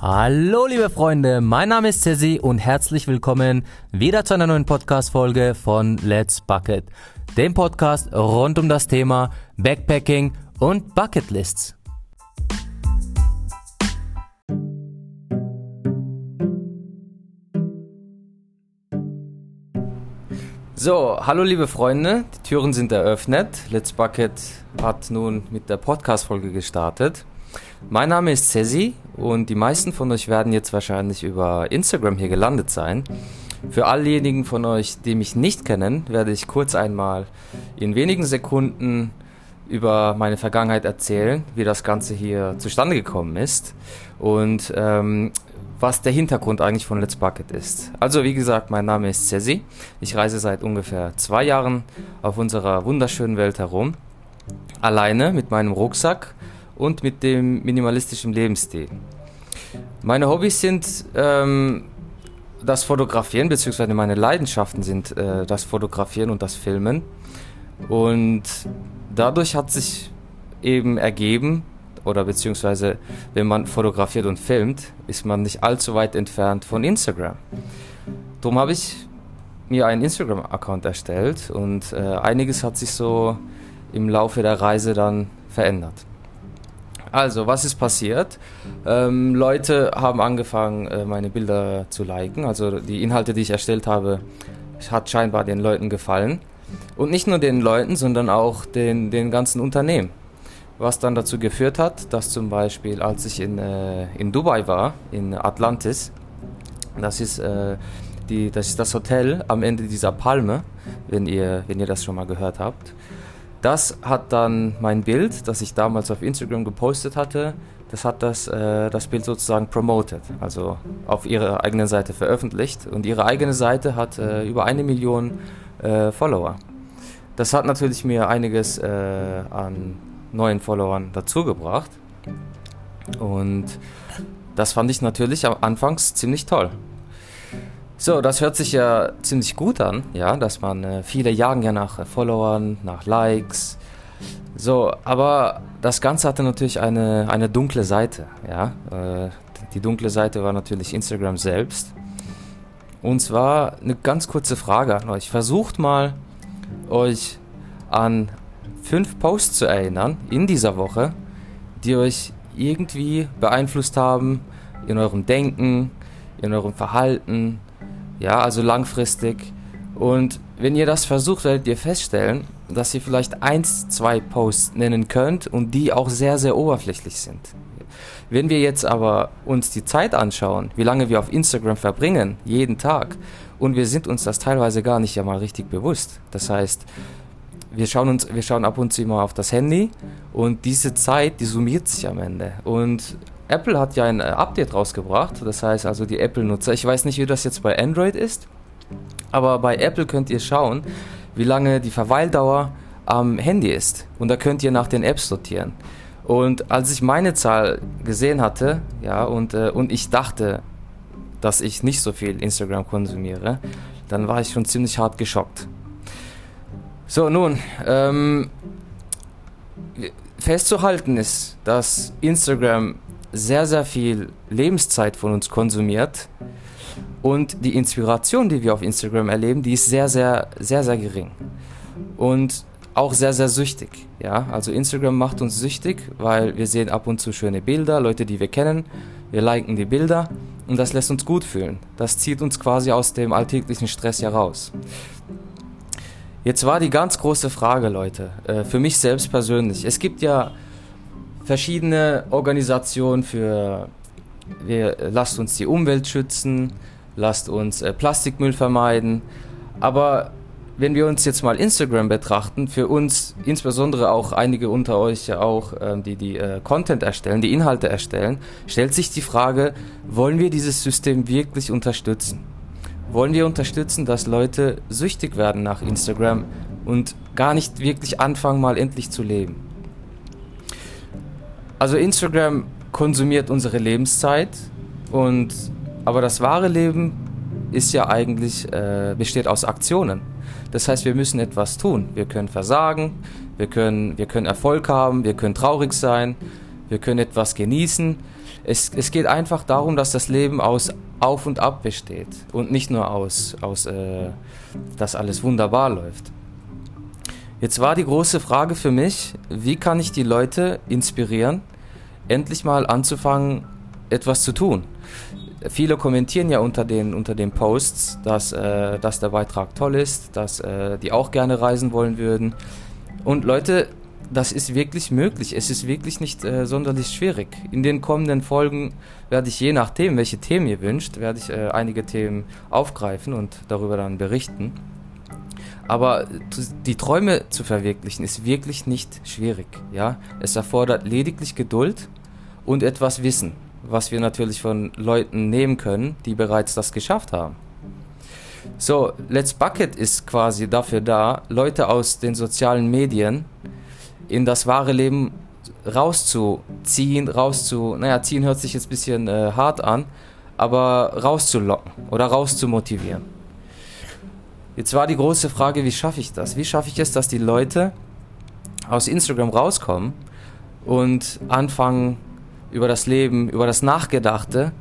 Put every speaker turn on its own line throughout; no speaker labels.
Hallo liebe Freunde, mein Name ist Cesi und herzlich willkommen wieder zu einer neuen Podcast-Folge von Let's Bucket, dem Podcast rund um das Thema Backpacking und Bucketlists. So, hallo liebe Freunde, die Türen sind eröffnet. Let's Bucket hat nun mit der Podcast-Folge gestartet. Mein Name ist Cesi und die meisten von euch werden jetzt wahrscheinlich über Instagram hier gelandet sein. Für allejenigen von euch, die mich nicht kennen, werde ich kurz einmal in wenigen Sekunden über meine Vergangenheit erzählen, wie das Ganze hier zustande gekommen ist und ähm, was der Hintergrund eigentlich von Let's Bucket ist. Also wie gesagt, mein Name ist Cesi. Ich reise seit ungefähr zwei Jahren auf unserer wunderschönen Welt herum. Alleine mit meinem Rucksack und mit dem minimalistischen Lebensstil. Meine Hobbys sind ähm, das Fotografieren, beziehungsweise meine Leidenschaften sind äh, das Fotografieren und das Filmen. Und dadurch hat sich eben ergeben, oder beziehungsweise wenn man fotografiert und filmt, ist man nicht allzu weit entfernt von Instagram. Darum habe ich mir einen Instagram-Account erstellt und äh, einiges hat sich so im Laufe der Reise dann verändert. Also, was ist passiert? Ähm, Leute haben angefangen, äh, meine Bilder zu liken. Also die Inhalte, die ich erstellt habe, hat scheinbar den Leuten gefallen. Und nicht nur den Leuten, sondern auch den, den ganzen Unternehmen was dann dazu geführt hat, dass zum Beispiel, als ich in, äh, in Dubai war, in Atlantis, das ist, äh, die, das ist das Hotel am Ende dieser Palme, wenn ihr, wenn ihr das schon mal gehört habt. Das hat dann mein Bild, das ich damals auf Instagram gepostet hatte, das hat das, äh, das Bild sozusagen promoted, also auf ihrer eigenen Seite veröffentlicht. Und ihre eigene Seite hat äh, über eine Million äh, Follower. Das hat natürlich mir einiges äh, an neuen Followern dazugebracht. Und das fand ich natürlich Anfangs ziemlich toll. So, das hört sich ja ziemlich gut an, ja, dass man äh, viele jagen ja nach äh, Followern, nach Likes. So, aber das Ganze hatte natürlich eine, eine dunkle Seite, ja. Äh, die dunkle Seite war natürlich Instagram selbst. Und zwar eine ganz kurze Frage an euch. Versucht mal, euch an fünf Posts zu erinnern in dieser Woche, die euch irgendwie beeinflusst haben in eurem Denken, in eurem Verhalten, ja, also langfristig. Und wenn ihr das versucht, werdet ihr feststellen, dass ihr vielleicht eins, zwei Posts nennen könnt und die auch sehr, sehr oberflächlich sind. Wenn wir jetzt aber uns die Zeit anschauen, wie lange wir auf Instagram verbringen, jeden Tag, und wir sind uns das teilweise gar nicht ja mal richtig bewusst. Das heißt, wir schauen uns, wir schauen ab und zu immer auf das Handy und diese Zeit, die summiert sich am Ende. Und Apple hat ja ein äh, Update rausgebracht, das heißt also die Apple-Nutzer, ich weiß nicht, wie das jetzt bei Android ist, aber bei Apple könnt ihr schauen, wie lange die Verweildauer am Handy ist. Und da könnt ihr nach den Apps sortieren. Und als ich meine Zahl gesehen hatte, ja, und, äh, und ich dachte, dass ich nicht so viel Instagram konsumiere, dann war ich schon ziemlich hart geschockt. So, nun, ähm, festzuhalten ist, dass Instagram sehr, sehr viel Lebenszeit von uns konsumiert und die Inspiration, die wir auf Instagram erleben, die ist sehr, sehr, sehr, sehr gering und auch sehr, sehr süchtig. Ja, also Instagram macht uns süchtig, weil wir sehen ab und zu schöne Bilder, Leute, die wir kennen, wir liken die Bilder und das lässt uns gut fühlen. Das zieht uns quasi aus dem alltäglichen Stress heraus. Jetzt war die ganz große Frage, Leute, äh, für mich selbst persönlich. Es gibt ja verschiedene Organisationen für, wir, lasst uns die Umwelt schützen, lasst uns äh, Plastikmüll vermeiden. Aber wenn wir uns jetzt mal Instagram betrachten, für uns, insbesondere auch einige unter euch ja auch, äh, die die äh, Content erstellen, die Inhalte erstellen, stellt sich die Frage, wollen wir dieses System wirklich unterstützen? wollen wir unterstützen, dass Leute süchtig werden nach Instagram und gar nicht wirklich anfangen, mal endlich zu leben. Also Instagram konsumiert unsere Lebenszeit und aber das wahre Leben ist ja eigentlich äh, besteht aus Aktionen. Das heißt, wir müssen etwas tun. Wir können versagen, wir können wir können Erfolg haben, wir können traurig sein, wir können etwas genießen. Es, es geht einfach darum, dass das Leben aus Auf und Ab besteht und nicht nur aus, aus äh, dass alles wunderbar läuft. Jetzt war die große Frage für mich, wie kann ich die Leute inspirieren, endlich mal anzufangen, etwas zu tun. Viele kommentieren ja unter den, unter den Posts, dass, äh, dass der Beitrag toll ist, dass äh, die auch gerne reisen wollen würden. Und Leute, das ist wirklich möglich. Es ist wirklich nicht äh, sonderlich schwierig. In den kommenden Folgen werde ich je nachdem, welche Themen ihr wünscht, werde ich äh, einige Themen aufgreifen und darüber dann berichten. Aber die Träume zu verwirklichen ist wirklich nicht schwierig. Ja? Es erfordert lediglich Geduld und etwas Wissen, was wir natürlich von Leuten nehmen können, die bereits das geschafft haben. So, Let's Bucket ist quasi dafür da, Leute aus den sozialen Medien in das wahre Leben rauszuziehen, rauszu, naja, ziehen hört sich jetzt ein bisschen äh, hart an, aber rauszulocken oder rauszumotivieren. Jetzt war die große Frage, wie schaffe ich das? Wie schaffe ich es, dass die Leute aus Instagram rauskommen und anfangen, über das Leben, über das Nachgedachte,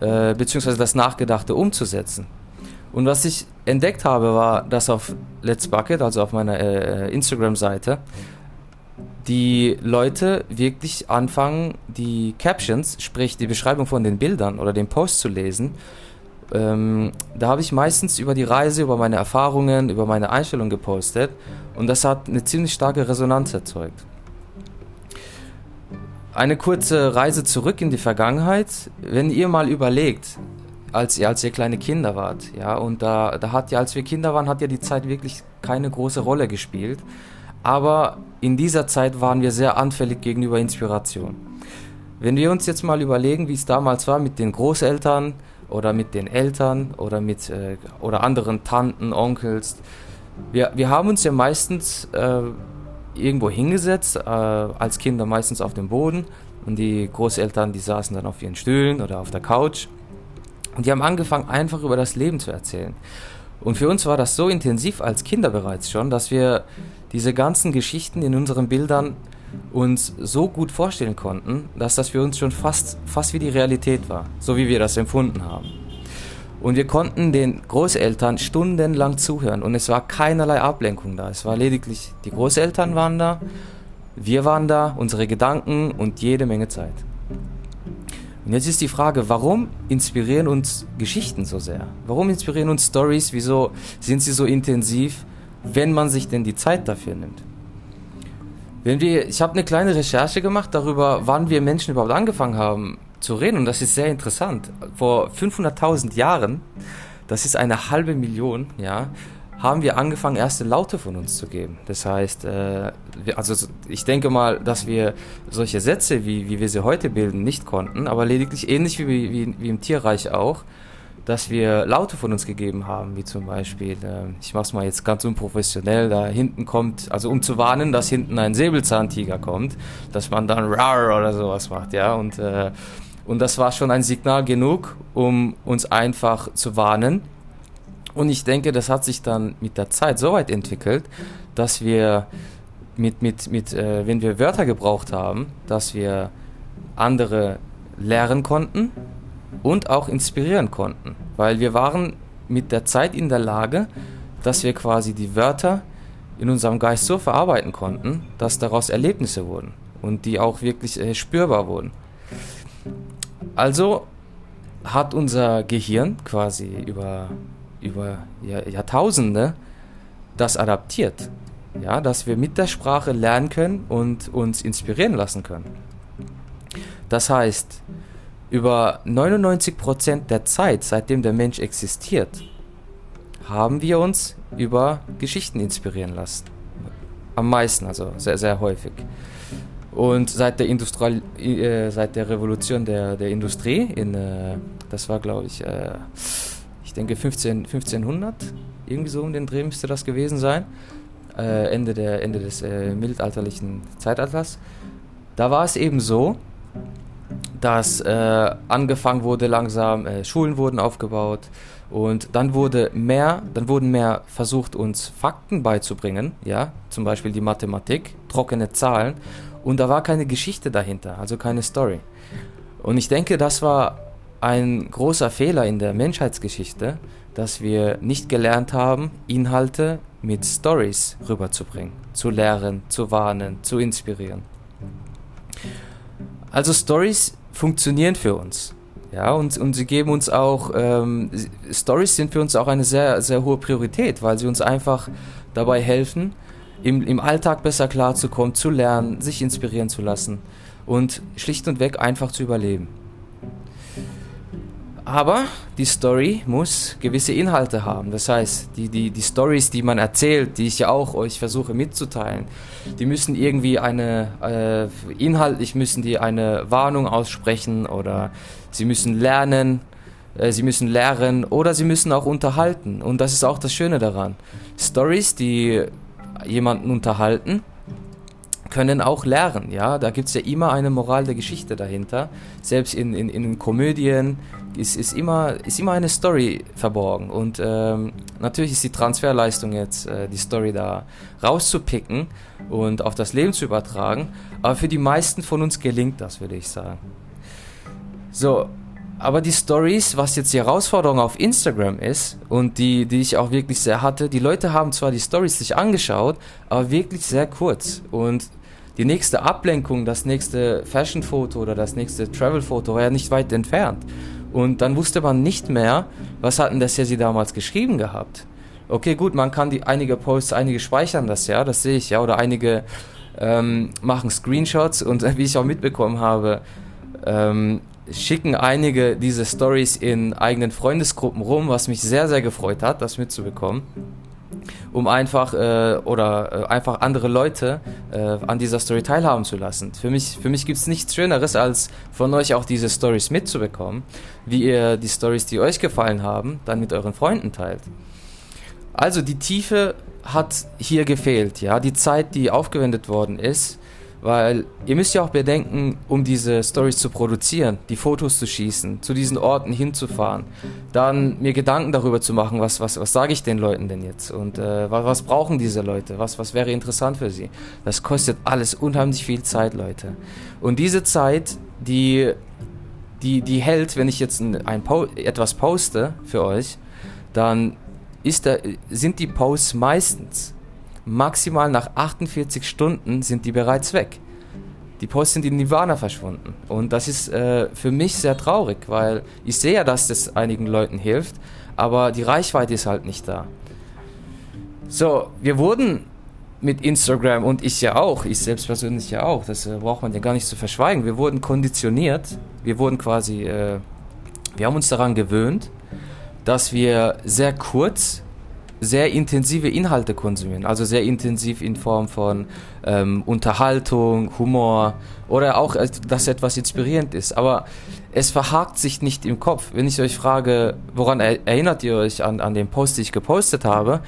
äh, beziehungsweise das Nachgedachte umzusetzen? Und was ich entdeckt habe, war, dass auf Let's Bucket, also auf meiner äh, Instagram-Seite, die Leute wirklich anfangen, die Captions, sprich die Beschreibung von den Bildern oder den Post zu lesen. Ähm, da habe ich meistens über die Reise, über meine Erfahrungen, über meine Einstellung gepostet und das hat eine ziemlich starke Resonanz erzeugt. Eine kurze Reise zurück in die Vergangenheit. Wenn ihr mal überlegt, als ihr, als ihr kleine Kinder wart, ja, und da, da hat ja, als wir Kinder waren, hat ja die Zeit wirklich keine große Rolle gespielt. Aber in dieser Zeit waren wir sehr anfällig gegenüber Inspiration. Wenn wir uns jetzt mal überlegen, wie es damals war mit den Großeltern oder mit den Eltern oder mit äh, oder anderen Tanten, Onkels, wir, wir haben uns ja meistens äh, irgendwo hingesetzt, äh, als Kinder meistens auf dem Boden. Und die Großeltern, die saßen dann auf ihren Stühlen oder auf der Couch. Und die haben angefangen einfach über das Leben zu erzählen. Und für uns war das so intensiv als Kinder bereits schon, dass wir diese ganzen Geschichten in unseren Bildern uns so gut vorstellen konnten, dass das für uns schon fast, fast wie die Realität war, so wie wir das empfunden haben. Und wir konnten den Großeltern stundenlang zuhören und es war keinerlei Ablenkung da. Es war lediglich, die Großeltern waren da, wir waren da, unsere Gedanken und jede Menge Zeit. Und jetzt ist die Frage, warum inspirieren uns Geschichten so sehr? Warum inspirieren uns Stories? Wieso sind sie so intensiv, wenn man sich denn die Zeit dafür nimmt? Wenn wir, ich habe eine kleine Recherche gemacht darüber, wann wir Menschen überhaupt angefangen haben zu reden und das ist sehr interessant. Vor 500.000 Jahren, das ist eine halbe Million, ja, haben wir angefangen, erste Laute von uns zu geben. Das heißt, äh, also ich denke mal, dass wir solche Sätze, wie, wie wir sie heute bilden, nicht konnten, aber lediglich ähnlich wie, wie, wie im Tierreich auch, dass wir Laute von uns gegeben haben, wie zum Beispiel, äh, ich mach's mal jetzt ganz unprofessionell, da hinten kommt, also um zu warnen, dass hinten ein Säbelzahntiger kommt, dass man dann rar oder sowas macht, ja, und, äh, und das war schon ein Signal genug, um uns einfach zu warnen, und ich denke, das hat sich dann mit der Zeit so weit entwickelt, dass wir mit, mit, mit äh, wenn wir Wörter gebraucht haben, dass wir andere lehren konnten und auch inspirieren konnten. Weil wir waren mit der Zeit in der Lage, dass wir quasi die Wörter in unserem Geist so verarbeiten konnten, dass daraus Erlebnisse wurden und die auch wirklich äh, spürbar wurden. Also hat unser Gehirn quasi über über Jahrtausende das adaptiert. Ja, dass wir mit der Sprache lernen können und uns inspirieren lassen können. Das heißt, über 99% der Zeit, seitdem der Mensch existiert, haben wir uns über Geschichten inspirieren lassen. Am meisten, also sehr, sehr häufig. Und seit der, Industrial, äh, seit der Revolution der, der Industrie, in, äh, das war glaube ich äh, ich denke 15, 1500, irgendwie so um den Dreh müsste das gewesen sein, äh, Ende, der, Ende des äh, mittelalterlichen Zeitalters. Da war es eben so, dass äh, angefangen wurde langsam, äh, Schulen wurden aufgebaut und dann wurde mehr, dann wurden mehr versucht, uns Fakten beizubringen, ja, zum Beispiel die Mathematik, trockene Zahlen und da war keine Geschichte dahinter, also keine Story. Und ich denke, das war ein großer Fehler in der Menschheitsgeschichte, dass wir nicht gelernt haben, Inhalte mit Stories rüberzubringen, zu lehren, zu warnen, zu inspirieren. Also Stories funktionieren für uns. Ja, und, und sie geben uns auch, ähm, Stories sind für uns auch eine sehr, sehr hohe Priorität, weil sie uns einfach dabei helfen, im, im Alltag besser klarzukommen, zu lernen, sich inspirieren zu lassen und schlicht und weg einfach zu überleben. Aber die Story muss gewisse Inhalte haben. Das heißt, die, die, die Stories, die man erzählt, die ich ja auch euch versuche mitzuteilen, die müssen irgendwie eine, äh, inhaltlich müssen die eine Warnung aussprechen oder sie müssen lernen, äh, sie müssen lehren oder sie müssen auch unterhalten. Und das ist auch das Schöne daran. Stories, die jemanden unterhalten, können auch lernen, ja. Da gibt es ja immer eine Moral der Geschichte dahinter. Selbst in, in, in Komödien ist, ist, immer, ist immer eine Story verborgen. Und ähm, natürlich ist die Transferleistung jetzt, äh, die Story da rauszupicken und auf das Leben zu übertragen. Aber für die meisten von uns gelingt das, würde ich sagen. So, aber die Stories, was jetzt die Herausforderung auf Instagram ist und die, die ich auch wirklich sehr hatte, die Leute haben zwar die Stories sich angeschaut, aber wirklich sehr kurz. Und die nächste Ablenkung, das nächste Fashion-Foto oder das nächste Travel-Foto war ja nicht weit entfernt. Und dann wusste man nicht mehr, was hatten das ja sie damals geschrieben gehabt. Okay, gut, man kann die einige Posts, einige speichern das ja, das sehe ich ja, oder einige ähm, machen Screenshots und wie ich auch mitbekommen habe, ähm, schicken einige diese Stories in eigenen Freundesgruppen rum, was mich sehr, sehr gefreut hat, das mitzubekommen um einfach äh, oder äh, einfach andere Leute äh, an dieser Story teilhaben zu lassen. Für mich, für mich gibt es nichts Schöneres, als von euch auch diese Stories mitzubekommen, wie ihr die Stories, die euch gefallen haben, dann mit euren Freunden teilt. Also die Tiefe hat hier gefehlt, ja, die Zeit, die aufgewendet worden ist, weil ihr müsst ja auch bedenken, um diese Stories zu produzieren, die Fotos zu schießen, zu diesen Orten hinzufahren, dann mir Gedanken darüber zu machen, was, was, was sage ich den Leuten denn jetzt und äh, was, brauchen diese Leute, was, was wäre interessant für sie. Das kostet alles unheimlich viel Zeit, Leute. Und diese Zeit, die, die, die hält, wenn ich jetzt ein, ein po etwas poste für euch, dann ist da, sind die Posts meistens maximal nach 48 Stunden sind die bereits weg. Die Posts sind in Nirvana verschwunden. Und das ist äh, für mich sehr traurig, weil ich sehe ja, dass das einigen Leuten hilft, aber die Reichweite ist halt nicht da. So, wir wurden mit Instagram und ich ja auch, ich selbst persönlich ja auch, das äh, braucht man ja gar nicht zu verschweigen. Wir wurden konditioniert, wir wurden quasi, äh, wir haben uns daran gewöhnt, dass wir sehr kurz sehr intensive Inhalte konsumieren, also sehr intensiv in Form von ähm, Unterhaltung, Humor oder auch, äh, dass etwas inspirierend ist. Aber es verhakt sich nicht im Kopf. Wenn ich euch frage, woran erinnert ihr euch an, an den Post, den ich gepostet habe,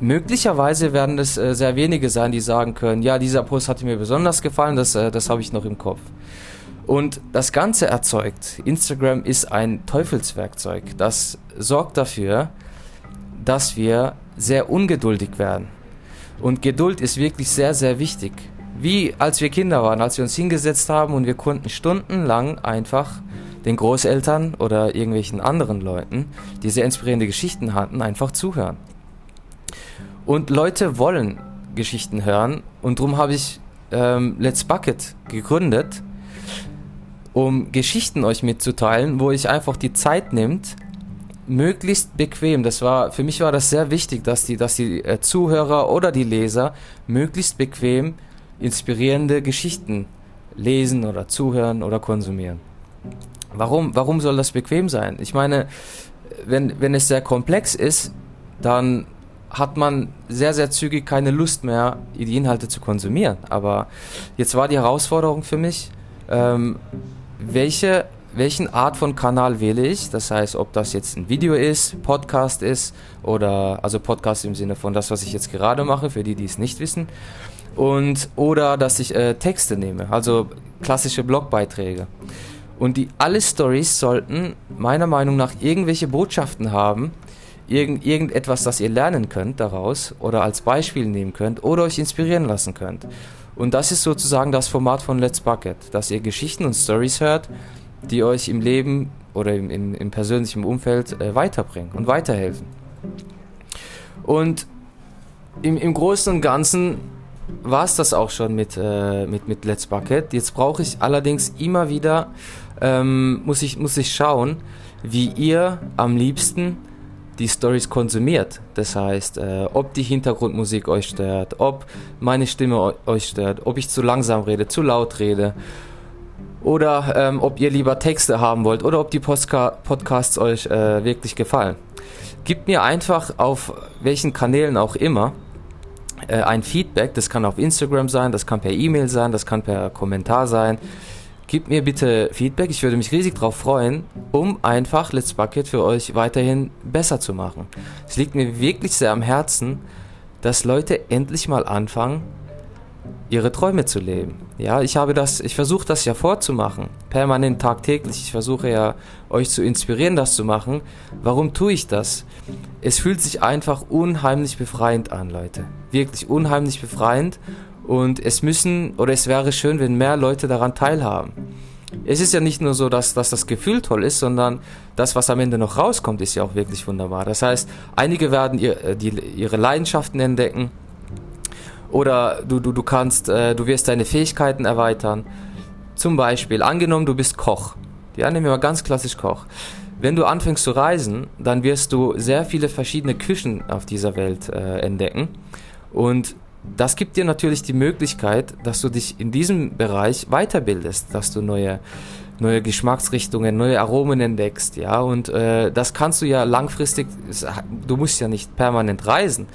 möglicherweise werden es äh, sehr wenige sein, die sagen können, ja, dieser Post hat mir besonders gefallen, das, äh, das habe ich noch im Kopf. Und das Ganze erzeugt, Instagram ist ein Teufelswerkzeug, das sorgt dafür, dass wir sehr ungeduldig werden. Und Geduld ist wirklich sehr, sehr wichtig. Wie als wir Kinder waren, als wir uns hingesetzt haben und wir konnten stundenlang einfach den Großeltern oder irgendwelchen anderen Leuten, die sehr inspirierende Geschichten hatten, einfach zuhören. Und Leute wollen Geschichten hören und darum habe ich ähm, Let's Bucket gegründet, um Geschichten euch mitzuteilen, wo ich einfach die Zeit nimmt, möglichst bequem. Das war für mich war das sehr wichtig, dass die, dass die äh, Zuhörer oder die Leser möglichst bequem inspirierende Geschichten lesen oder zuhören oder konsumieren. Warum, warum soll das bequem sein? Ich meine, wenn, wenn es sehr komplex ist, dann hat man sehr, sehr zügig keine Lust mehr, die Inhalte zu konsumieren. Aber jetzt war die Herausforderung für mich, ähm, welche welchen Art von Kanal wähle ich. Das heißt, ob das jetzt ein Video ist, Podcast ist oder also Podcast im Sinne von das, was ich jetzt gerade mache, für die, die es nicht wissen. Und oder dass ich äh, Texte nehme, also klassische Blogbeiträge. Und die alle Stories sollten meiner Meinung nach irgendwelche Botschaften haben, irgend, irgendetwas, das ihr lernen könnt daraus oder als Beispiel nehmen könnt oder euch inspirieren lassen könnt. Und das ist sozusagen das Format von Let's Bucket, dass ihr Geschichten und Stories hört, die euch im Leben oder im, im, im persönlichen Umfeld äh, weiterbringen und weiterhelfen. Und im, im Großen und Ganzen war es das auch schon mit, äh, mit, mit Let's Bucket. Jetzt brauche ich allerdings immer wieder, ähm, muss, ich, muss ich schauen, wie ihr am liebsten die Stories konsumiert. Das heißt, äh, ob die Hintergrundmusik euch stört, ob meine Stimme euch stört, ob ich zu langsam rede, zu laut rede oder ähm, ob ihr lieber Texte haben wollt oder ob die Postka Podcasts euch äh, wirklich gefallen. Gebt mir einfach auf welchen Kanälen auch immer äh, ein Feedback. Das kann auf Instagram sein, das kann per E-Mail sein, das kann per Kommentar sein. Gebt mir bitte Feedback, ich würde mich riesig darauf freuen, um einfach Let's Bucket für euch weiterhin besser zu machen. Es liegt mir wirklich sehr am Herzen, dass Leute endlich mal anfangen, ihre Träume zu leben. Ja, ich habe das, ich versuche das ja vorzumachen, permanent tagtäglich. Ich versuche ja euch zu inspirieren, das zu machen. Warum tue ich das? Es fühlt sich einfach unheimlich befreiend an, Leute. Wirklich unheimlich befreiend und es müssen oder es wäre schön, wenn mehr Leute daran teilhaben. Es ist ja nicht nur so, dass, dass das Gefühl toll ist, sondern das, was am Ende noch rauskommt, ist ja auch wirklich wunderbar. Das heißt, einige werden ihr, äh, die, ihre Leidenschaften entdecken, oder du, du, du kannst, äh, du wirst deine Fähigkeiten erweitern. Zum Beispiel, angenommen, du bist Koch. Ja, nehmen wir mal ganz klassisch Koch. Wenn du anfängst zu reisen, dann wirst du sehr viele verschiedene Küchen auf dieser Welt äh, entdecken. Und das gibt dir natürlich die Möglichkeit, dass du dich in diesem Bereich weiterbildest, dass du neue, neue Geschmacksrichtungen, neue Aromen entdeckst, ja. Und äh, das kannst du ja langfristig, du musst ja nicht permanent reisen,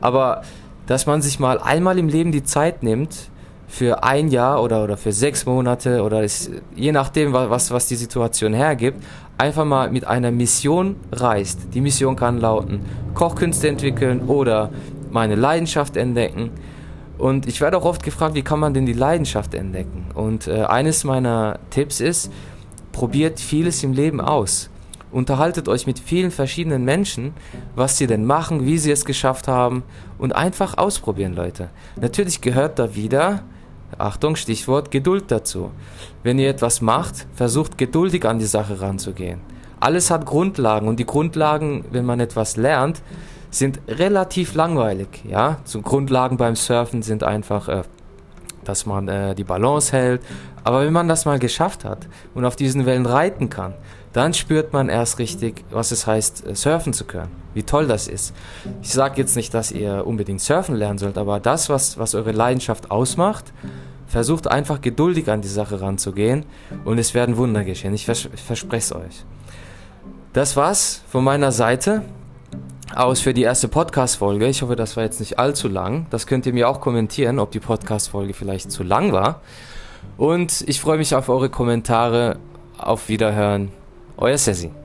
aber dass man sich mal einmal im Leben die Zeit nimmt, für ein Jahr oder, oder für sechs Monate oder es, je nachdem, was, was die Situation hergibt, einfach mal mit einer Mission reist. Die Mission kann lauten, Kochkünste entwickeln oder meine Leidenschaft entdecken. Und ich werde auch oft gefragt, wie kann man denn die Leidenschaft entdecken? Und äh, eines meiner Tipps ist, probiert vieles im Leben aus. Unterhaltet euch mit vielen verschiedenen Menschen, was sie denn machen, wie sie es geschafft haben und einfach ausprobieren, Leute. Natürlich gehört da wieder, Achtung, Stichwort Geduld dazu. Wenn ihr etwas macht, versucht geduldig an die Sache ranzugehen. Alles hat Grundlagen und die Grundlagen, wenn man etwas lernt, sind relativ langweilig. Ja, so Grundlagen beim Surfen sind einfach, äh, dass man äh, die Balance hält. Aber wenn man das mal geschafft hat und auf diesen Wellen reiten kann, dann spürt man erst richtig, was es heißt, äh, surfen zu können. Wie toll das ist. Ich sage jetzt nicht, dass ihr unbedingt surfen lernen sollt, aber das, was, was eure Leidenschaft ausmacht, versucht einfach geduldig an die Sache ranzugehen und es werden Wunder geschehen. Ich, vers ich verspreche es euch. Das war's von meiner Seite aus für die erste Podcast-Folge. Ich hoffe, das war jetzt nicht allzu lang. Das könnt ihr mir auch kommentieren, ob die Podcast-Folge vielleicht zu lang war. Und ich freue mich auf eure Kommentare. Auf Wiederhören. Olha, Cezinho.